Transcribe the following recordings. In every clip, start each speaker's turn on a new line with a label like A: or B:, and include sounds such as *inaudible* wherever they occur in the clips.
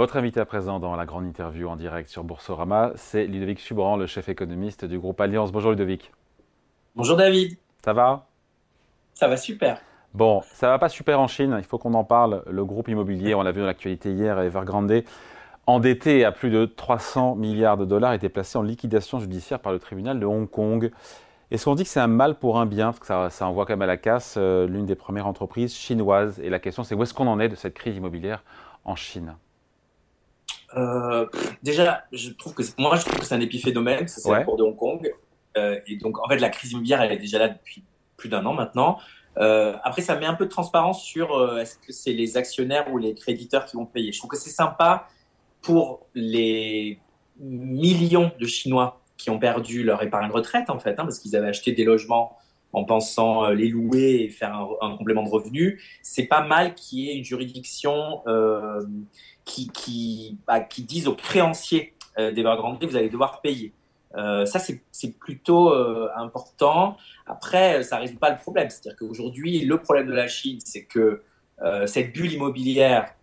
A: Votre invité à présent dans la grande interview en direct sur Boursorama, c'est Ludovic Subran, le chef économiste du groupe Alliance. Bonjour Ludovic.
B: Bonjour David.
A: Ça va?
B: Ça va super.
A: Bon, ça va pas super en Chine, il faut qu'on en parle. Le groupe immobilier, on l'a vu dans l'actualité hier, Evergrande, endetté à plus de 300 milliards de dollars, était placé en liquidation judiciaire par le tribunal de Hong Kong. Est-ce qu'on dit que c'est un mal pour un bien? Parce que ça, envoie quand même à la casse euh, l'une des premières entreprises chinoises. Et la question, c'est où est-ce qu'on en est de cette crise immobilière en Chine?
B: Euh, Déjà, je trouve que moi, je trouve que c'est un épiphénomène, c'est ouais. pour de Hong Kong. Euh, et donc, en fait, la crise immobilière, elle est déjà là depuis plus d'un an maintenant. après, ça met un peu de transparence sur est-ce que c'est les actionnaires ou les créditeurs qui vont payer. Je trouve que c'est sympa pour les millions de Chinois qui ont perdu leur épargne retraite, en fait, hein, parce qu'ils avaient acheté des logements en pensant euh, les louer et faire un, complément de revenu. C'est pas mal qu'il y ait une juridiction euh, qui, qui, bah, qui dise aux créanciers euh, d'Evergrande, vous allez devoir payer. Euh, ça, c'est plutôt important. Après, ça ne résout pas le problème. C'est-à-dire qu'aujourd'hui, le problème de la Chine, c'est que cette bulle immobilière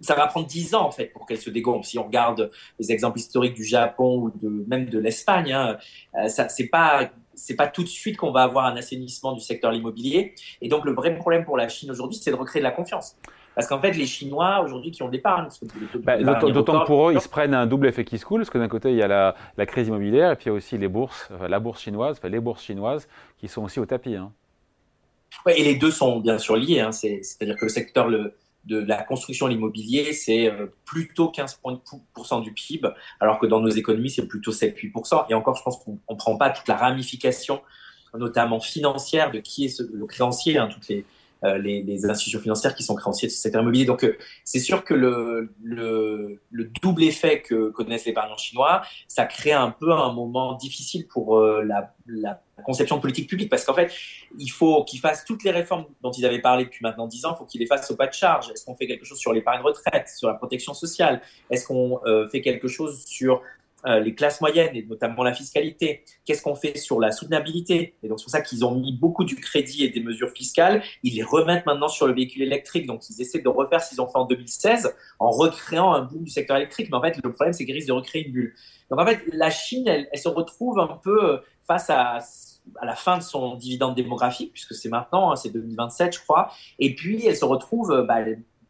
B: ça va prendre 10 ans en fait pour qu'elle se dégombe. Si on regarde les exemples historiques du Japon ou même de l'Espagne, hein, euh, ça c'est pas pas tout de suite qu'on va avoir un assainissement du secteur immobilier. Et donc le vrai problème pour la Chine aujourd'hui, c'est de recréer de la confiance. Parce qu'en fait, les Chinois aujourd'hui qui ont des parts,
A: bah, d'autant que pour eux, ils se prennent un double effet qui se coule, parce que d'un côté, il y a la, la, crise immobilière, et puis il y a aussi les bourses, la bourse chinoise, enfin, les bourses chinoises, qui sont aussi au tapis. Hein.
B: Ouais, et les deux sont bien sûr liés. Hein. C'est-à-dire que le secteur, le, de la construction, l'immobilier, c'est euh, plutôt 15% du PIB, alors que dans nos économies, c'est plutôt 7-8%. Et encore, je pense qu'on ne prend pas toute la ramification, notamment financière, de qui est le créancier, hein, toutes les, euh, les, institutions financières qui sont créanciers de ce secteur immobilier. Donc, euh, c'est sûr que le, le, double effet que connaissent les épargnants chinois, ça crée un peu un moment difficile pour la, la conception de politique publique, parce qu'en fait, il faut qu'ils fassent toutes les réformes dont ils avaient parlé depuis maintenant 10 ans, il faut qu'ils les fassent au pas de charge. Est-ce qu'on fait quelque chose sur l'épargne retraite, sur la protection sociale? Est-ce qu'on euh, fait quelque chose sur euh, les classes moyennes et notamment la fiscalité Qu'est-ce qu'on fait sur la soutenabilité? Et donc, c'est pour ça qu'ils ont mis beaucoup du crédit et des mesures fiscales. Ils les remettent maintenant sur le véhicule électrique. Donc, ils essaient de refaire ce qu'ils ont fait en 2016 en recréant un boom du secteur électrique. Mais en fait, le problème, c'est qu'ils risquent de recréer une bulle. Donc, en fait, la Chine, elle, elle se retrouve un peu face à à la fin de son dividende démographique, puisque c'est maintenant, hein, c'est 2027, je crois. Et puis, elle se retrouve euh, bah,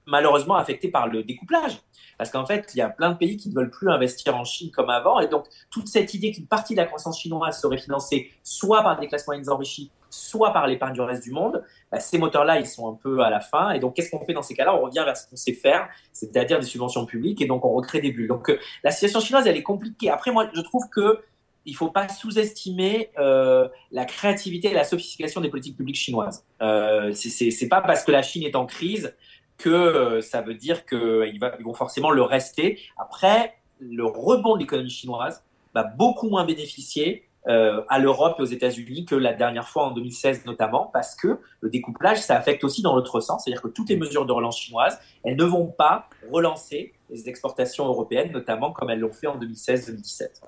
B: malheureusement affectée par le découplage. Parce qu'en fait, il y a plein de pays qui ne veulent plus investir en Chine comme avant. Et donc, toute cette idée qu'une partie de la croissance chinoise serait financée soit par des classes moyennes enrichies, soit par l'épargne du reste du monde, bah, ces moteurs-là, ils sont un peu à la fin. Et donc, qu'est-ce qu'on fait dans ces cas-là? On revient vers ce qu'on sait faire, c'est-à-dire des subventions publiques. Et donc, on recrée des bulles. Donc, euh, la situation chinoise, elle est compliquée. Après, moi, je trouve que il ne faut pas sous-estimer euh, la créativité et la sophistication des politiques publiques chinoises. Euh, c'est pas parce que la Chine est en crise que euh, ça veut dire qu'ils vont forcément le rester. Après, le rebond de l'économie chinoise va beaucoup moins bénéficier euh, à l'Europe et aux États-Unis que la dernière fois en 2016 notamment, parce que le découplage, ça affecte aussi dans l'autre sens, c'est-à-dire que toutes les mesures de relance chinoises, elles ne vont pas relancer les exportations européennes, notamment comme elles l'ont fait en 2016-2017.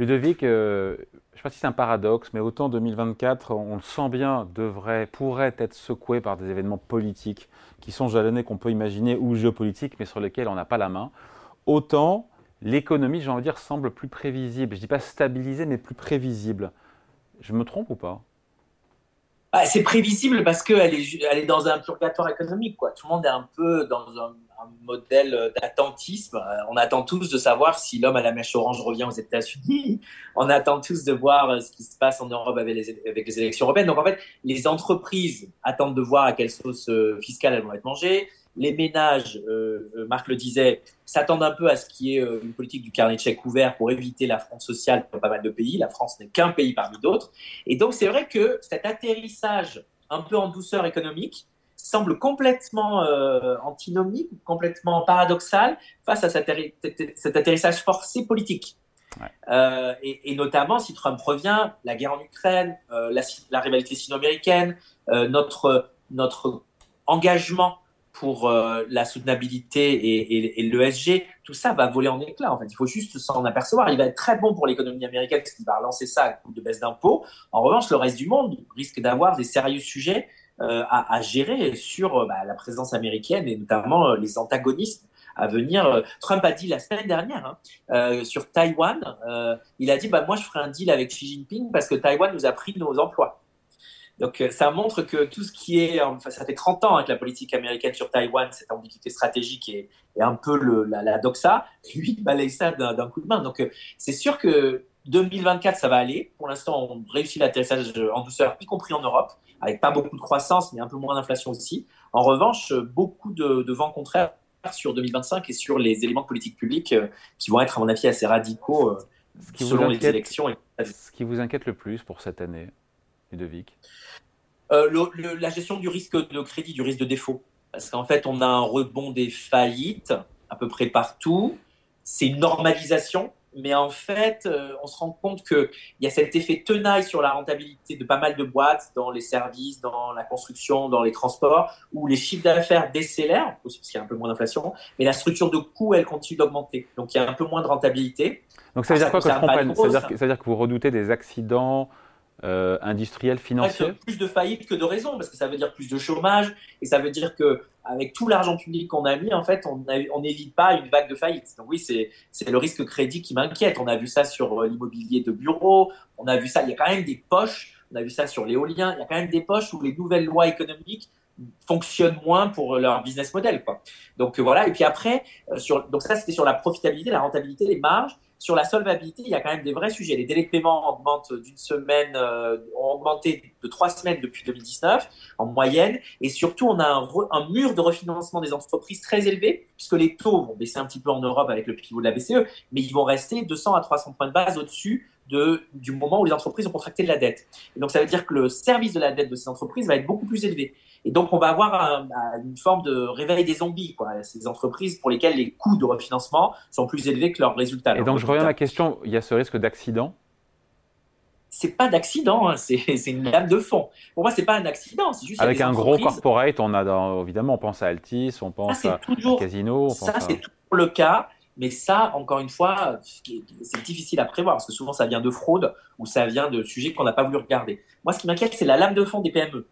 A: Ludovic, euh, je ne sais pas si c'est un paradoxe, mais autant 2024, on le sent bien, devrait, pourrait être secoué par des événements politiques qui sont jalonnés qu'on peut imaginer ou géopolitiques, mais sur lesquels on n'a pas la main. Autant l'économie, j'ai envie de dire, semble plus prévisible. Je ne dis pas stabilisée, mais plus prévisible. Je me trompe ou pas?
B: Ah, C'est prévisible parce qu'elle est, dans un purgatoire économique. Tout le monde est un peu dans un un modèle d'attentisme. Euh, on attend tous de savoir si l'homme à la mèche orange revient aux États-Unis. *laughs* On attend tous de voir euh, ce qui se passe en Europe avec les, élections européennes. Donc en fait, les entreprises attendent de voir à quelle sauce euh, fiscale elles vont être mangées. Les ménages, Marc le disait, s'attendent un peu à ce qui est une politique du carnet de ouvert pour éviter la France sociale dans pas mal de pays. La France n'est qu'un pays parmi d'autres. Et donc c'est vrai que cet atterrissage un peu en douceur économique, semble complètement euh, antinomique, complètement paradoxal face à cet, atterrissage forcé politique. Euh, et, notamment, si Trump revient, la guerre en Ukraine, euh, la, rivalité sino-américaine, notre, notre engagement pour la soutenabilité et, et, l'ESG, tout ça va voler en éclats. En fait, il faut juste s'en apercevoir. Il va être très bon pour l'économie américaine parce qu'il va relancer ça à coup de baisse d'impôts. En revanche, le reste du monde risque d'avoir des sérieux sujets à, gérer sur bah, la présence américaine et notamment les antagonismes à venir. Trump a dit la semaine dernière hein, sur Taïwan, il a dit bah, moi je ferai un deal avec Xi Jinping parce que Taïwan nous a pris nos emplois. Donc euh, ça montre que tout ce qui est, ça fait 30 ans hein, que la politique américaine sur Taïwan, cette ambiguïté stratégique est, un peu la, doxa, lui il ça d'un coup de main. Donc euh, c'est sûr que 2024 ça va aller. Pour l'instant on réussit l'atterrissage en douceur, y compris en Europe, avec pas beaucoup de croissance mais un peu moins d'inflation aussi. En revanche, beaucoup de, de vents contraires sur 2025 et sur les éléments de politique publique euh, qui vont être à mon avis assez radicaux selon les élections.
A: Ce qui vous inquiète le plus pour cette année, Ludovic?
B: Euh, la gestion du risque de crédit, du risque de défaut. Parce qu'en fait, on a un rebond des faillites à peu près partout. C'est une normalisation, mais en fait, euh, on se rend compte qu'il y a cet effet tenaille sur la rentabilité de pas mal de boîtes dans les services, dans la construction, dans les transports, où les chiffres d'affaires décélèrent, parce qu'il y a un peu moins d'inflation, mais la structure de coûts, elle continue d'augmenter. Donc il y a un peu moins de rentabilité.
A: Donc ça veut dire quoi que je comprenne? ça veut dire que vous redoutez des accidents euh, industriel, financier?
B: Plus de faillites que de raisons, parce que ça veut dire plus de chômage, et ça veut dire que avec tout l'argent public qu'on a mis, en fait, on n'évite pas une vague de faillites. Donc oui, c'est le risque crédit qui m'inquiète. On a vu ça sur euh, l'immobilier de bureau, on a vu ça, il y a quand même des poches, on a vu ça sur l'éolien, il y a quand même des poches où les nouvelles lois économiques fonctionnent moins pour leur business model. Quoi. Donc euh, voilà, et puis après, sur, donc ça c'était sur la profitabilité, la rentabilité, les marges. Sur la solvabilité, il y a quand même des vrais sujets. Les délais de paiement augmentent d'une semaine, euh, ont augmenté de trois semaines depuis 2019 en moyenne. Et surtout, on a un, mur de refinancement des entreprises très élevé, puisque les taux vont baisser un petit peu en Europe avec le pivot de la BCE, mais ils vont rester 200 à 300 points de base au-dessus de, du moment où les entreprises ont contracté de la dette. Et donc, ça veut dire que le service de la dette de ces entreprises va être beaucoup plus élevé. Et donc, on va avoir une forme de réveil des zombies, quoi. Ces entreprises pour lesquelles les coûts de refinancement sont plus élevés que leurs résultats.
A: Et donc, je reviens à ma question, il y a ce risque d'accident?
B: C'est pas d'accident, hein. c'est une lame de fond. Pour moi, c'est pas un accident, c'est juste
A: avec un gros corporate. On a évidemment, on pense à Altis, on pense à, Casino.
B: ça, c'est toujours le cas. Mais ça, encore une fois, c'est difficile à prévoir parce que souvent ça vient de fraude ou ça vient de sujets qu'on n'a pas voulu regarder. Moi, ce qui m'inquiète, c'est la lame de fond des PME.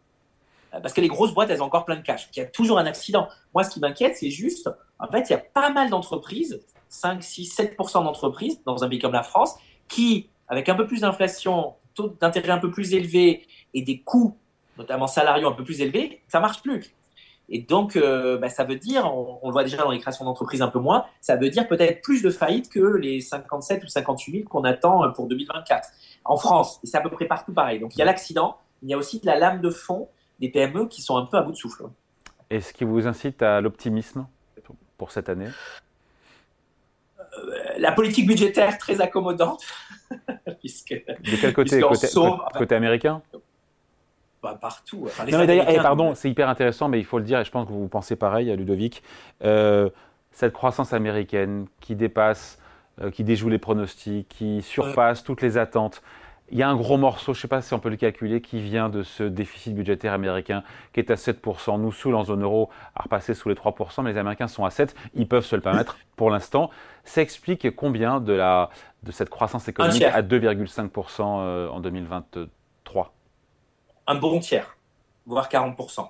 B: Euh, parce que les grosses boîtes, elles ont encore plein de cash. Il y a toujours un accident. Moi, ce qui m'inquiète, c'est juste, en fait, il y a pas mal d'entreprises, 5, 6, 7% d'entreprises dans un pays comme la France, qui, avec un peu plus d'inflation, taux d'intérêt un peu plus élevé et des coûts, notamment salariaux, un peu plus élevés, ça marche plus. Et donc, euh, bah, ça veut dire, on, le voit déjà dans les créations d'entreprises un peu moins, ça veut dire peut-être plus de faillites que les 57 ou 58 000 qu'on attend pour 2024 en France. Et c'est à peu près partout pareil. Donc, il y a l'accident, il y a aussi de la lame de fond des PME qui sont un peu à bout de souffle.
A: Et ce qui vous incite à l'optimisme pour cette année?
B: Euh, La politique budgétaire très accommodante. *laughs*
A: de quel côté côté, américain?
B: Bah, partout.
A: non, mais d'ailleurs, eh, pardon, c'est hyper intéressant, mais il faut le dire, et je pense que vous pensez pareil, Ludovic. Euh, cette croissance américaine qui dépasse, euh, qui déjoue les pronostics, qui surpasse toutes les attentes, il y a un gros morceau, je ne sais pas si on peut le calculer, qui vient de ce déficit budgétaire américain qui est à 7%. Nous, sous en zone euro, à repasser sous les 3%, mais les Américains sont à 7%. Ils peuvent se le permettre pour l'instant. Ça explique combien de, la, de cette croissance économique à 2,5% euh, en 2023
B: Un bon tiers, voire 40%.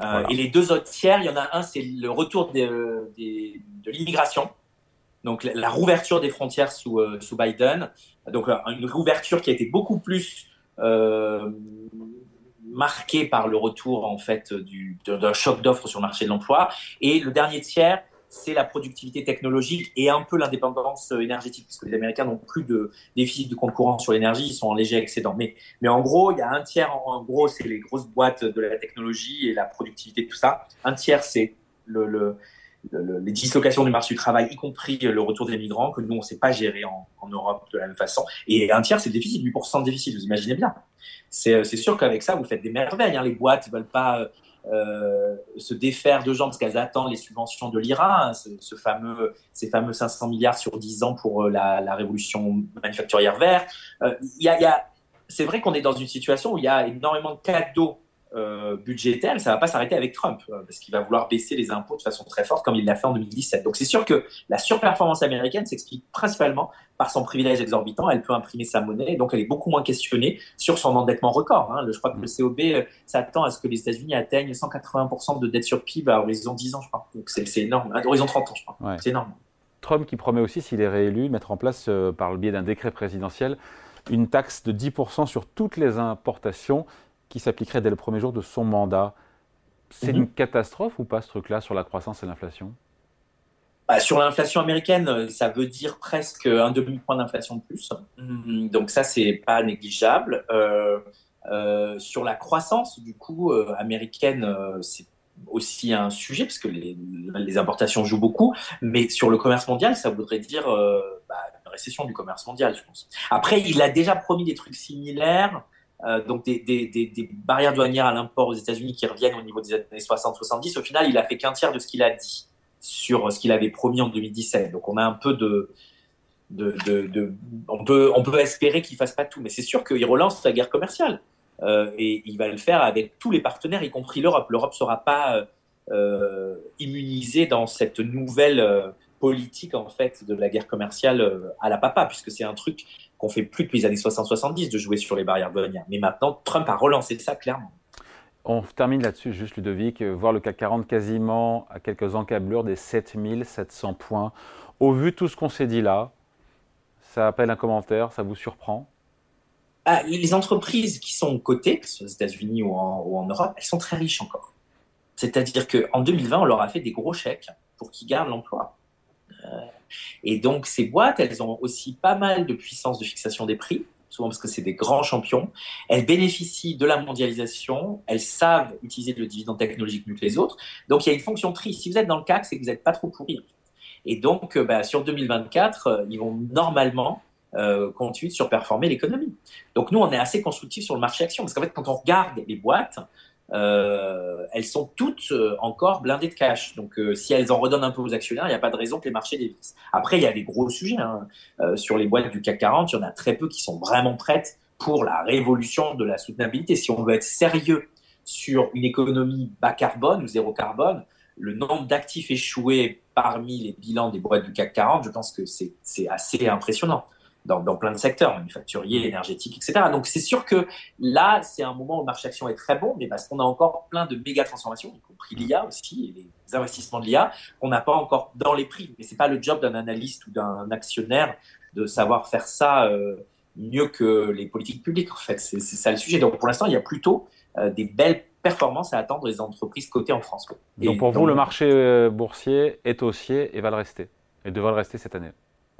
B: Euh, et les deux autres tiers, il y en a un, c'est le retour de l'immigration donc la, rouverture des frontières sous, euh, Biden, donc euh, une rouverture qui a été beaucoup plus euh, marquée par le retour en fait d'un choc d'offres sur le marché de l'emploi. Et le dernier tiers, c'est la productivité technologique et un peu l'indépendance énergétique, puisque les Américains n'ont plus de déficit de concurrence sur l'énergie, ils sont en léger excédent. Mais, en gros, il y a un tiers, en, gros, c'est les grosses boîtes de la technologie et la productivité, tout ça. Un tiers, c'est le, les dislocations du marché du travail, y compris le retour des migrants, que nous, on ne sait pas gérer en, Europe de la même façon. Et un tiers, c'est le déficit, 8% de déficit, vous imaginez bien. C'est sûr qu'avec ça, vous faites des merveilles. Hein. Les boîtes ne veulent pas euh, se défaire de gens parce qu'elles attendent les subventions de l'IRA, hein, ce, fameux, ces fameux 500 milliards sur 10 ans pour euh, la, révolution manufacturière verte. Euh, y a, c'est vrai qu'on est dans une situation où il y a énormément de cadeaux euh, budgétaire, ça ne va pas s'arrêter avec Trump, euh, parce qu'il va vouloir baisser les impôts de façon très forte, comme il l'a fait en 2017. Donc c'est sûr que la surperformance américaine s'explique principalement par son privilège exorbitant. Elle peut imprimer sa monnaie, donc elle est beaucoup moins questionnée sur son endettement record. Hein. je crois que le COB euh, s'attend à ce que les États-Unis atteignent 180% de dette sur PIB à horizon 10 ans, je crois. Donc c'est énorme. À horizon 30 ans, je crois. C'est énorme.
A: Trump qui promet aussi, s'il est réélu, mettre en place, par le biais d'un décret présidentiel, une taxe de 10% sur toutes les importations qui s'appliquerait dès le premier jour de son mandat. C'est mhm. une catastrophe ou pas ce truc-là sur la croissance et l'inflation?
B: Bah, Sur l'inflation américaine, euh, ça veut dire presque un demi-point d'inflation de plus. Mhm. Donc ça, c'est pas négligeable. Euh, euh, sur la croissance, du coup, américaine, c'est aussi un sujet parce que les, les, importations jouent beaucoup. Mais sur le commerce mondial, ça voudrait dire bah, une récession du commerce mondial, je pense. Après, il a déjà promis des trucs similaires. Euh, donc des, des, des, barrières douanières à l'import aux États-Unis qui reviennent au niveau des années 60-70. Au final, il a fait qu'un tiers de ce qu'il a dit sur ce qu'il avait promis en 2017. Donc on a un peu de, de, de, on peut on peut espérer qu'il fasse pas tout, mais c'est sûr qu'il relance la guerre commerciale euh, et il va le faire avec tous les partenaires, y compris l'Europe. L'Europe sera pas euh, immunisée dans cette nouvelle politique en fait de la guerre commerciale à la papa, puisque c'est un truc qu'on fait plus depuis les années 60-70 de jouer sur les barrières douanières. Mais maintenant, Trump a relancé ça clairement.
A: On termine là-dessus, juste Ludovic, voir le CAC 40 quasiment à quelques encablures des 7700 points. Au vu de tout ce qu'on s'est dit là, ça appelle un commentaire, ça vous surprend?
B: Ah, Les entreprises qui sont cotées, aux États-Unis ou, en, Europe, elles sont très riches encore. C'est-à-dire qu'en 2020, on leur a fait des gros chèques pour qu'ils gardent l'emploi. Euh, et donc, ces boîtes, elles ont aussi pas mal de puissance de fixation des prix, souvent parce que c'est des grands champions. Elles bénéficient de la mondialisation, elles savent utiliser le dividende technologique mieux que les autres. Donc, il y a une fonction tri. Si vous êtes dans le CAC, c'est que vous n'êtes pas trop pourri. Et donc, euh, bah, sur 2024, euh, ils vont normalement continuer de surperformer l'économie. Donc, nous, on est assez constructifs sur le marché action, parce qu'en fait, quand on regarde les boîtes, euh, elles sont toutes euh, encore blindées de cash. Donc, euh, si elles en redonnent un peu aux actionnaires, il n'y a pas de raison que les marchés dévissent. Après, il y a des gros sujets. Hein. sur les boîtes du CAC 40, il y en a très peu qui sont vraiment prêtes pour la révolution de la soutenabilité. Si on veut être sérieux sur une économie bas carbone ou zéro carbone, le nombre d'actifs échoués parmi les bilans des boîtes du CAC 40, je pense que c'est assez impressionnant dans, dans, plein de secteurs, manufacturiers, énergétiques, etc. Donc c'est sûr que là, c'est un moment où le marché action est très bon, mais parce qu'on a encore plein de méga transformations, y compris l'IA aussi, et les investissements de l'IA, qu'on n'a pas encore dans les prix. Mais c'est pas le job d'un analyste ou d'un actionnaire de savoir faire ça euh, mieux que les politiques publiques, en fait. C'est ça le sujet. Donc pour l'instant, il y a plutôt euh, des belles performances à attendre des entreprises cotées en France.
A: Donc pour vous, le marché euh, boursier est haussier et va le rester, et devrait le rester cette année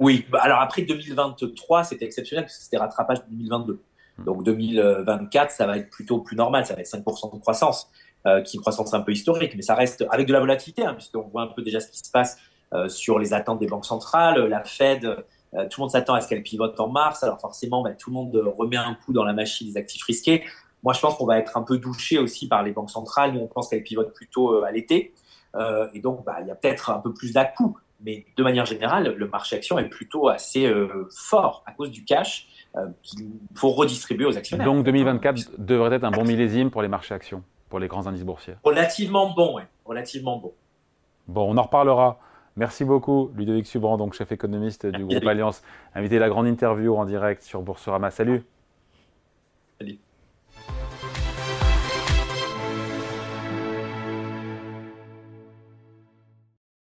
B: oui, bah, alors après 2023, c'était exceptionnel parce que c'était rattrapage de 2022. Hmm. Donc 2024, ça va être plutôt plus normal, ça va être 5% de croissance, euh, qui est une croissance un peu historique, mais ça reste avec de la volatilité, hein, puisqu'on voit un peu déjà ce qui se passe euh, sur les attentes des banques centrales. La Fed, euh, tout le monde s'attend à ce qu'elle pivote en mars, alors forcément, bah, tout le monde remet un coup dans la machine des actifs risqués. Moi, je pense qu'on va être un peu douché aussi par les banques centrales. Nous, on pense qu'elles pivotent plutôt à l'été. et donc, bah, il y a peut-être un peu plus dà mais de manière générale, le marché action est plutôt assez euh, fort à cause du cash euh, qu'il faut redistribuer aux actionnaires.
A: Donc 2024 devrait être un bon millésime pour les marchés actions, pour les grands indices boursiers.
B: Relativement bon, oui. Relativement bon.
A: Bon, on en reparlera. Merci beaucoup, Ludovic Subran, donc chef économiste du groupe Alliance, invité à la grande interview en direct sur Boursorama. Salut. Salut.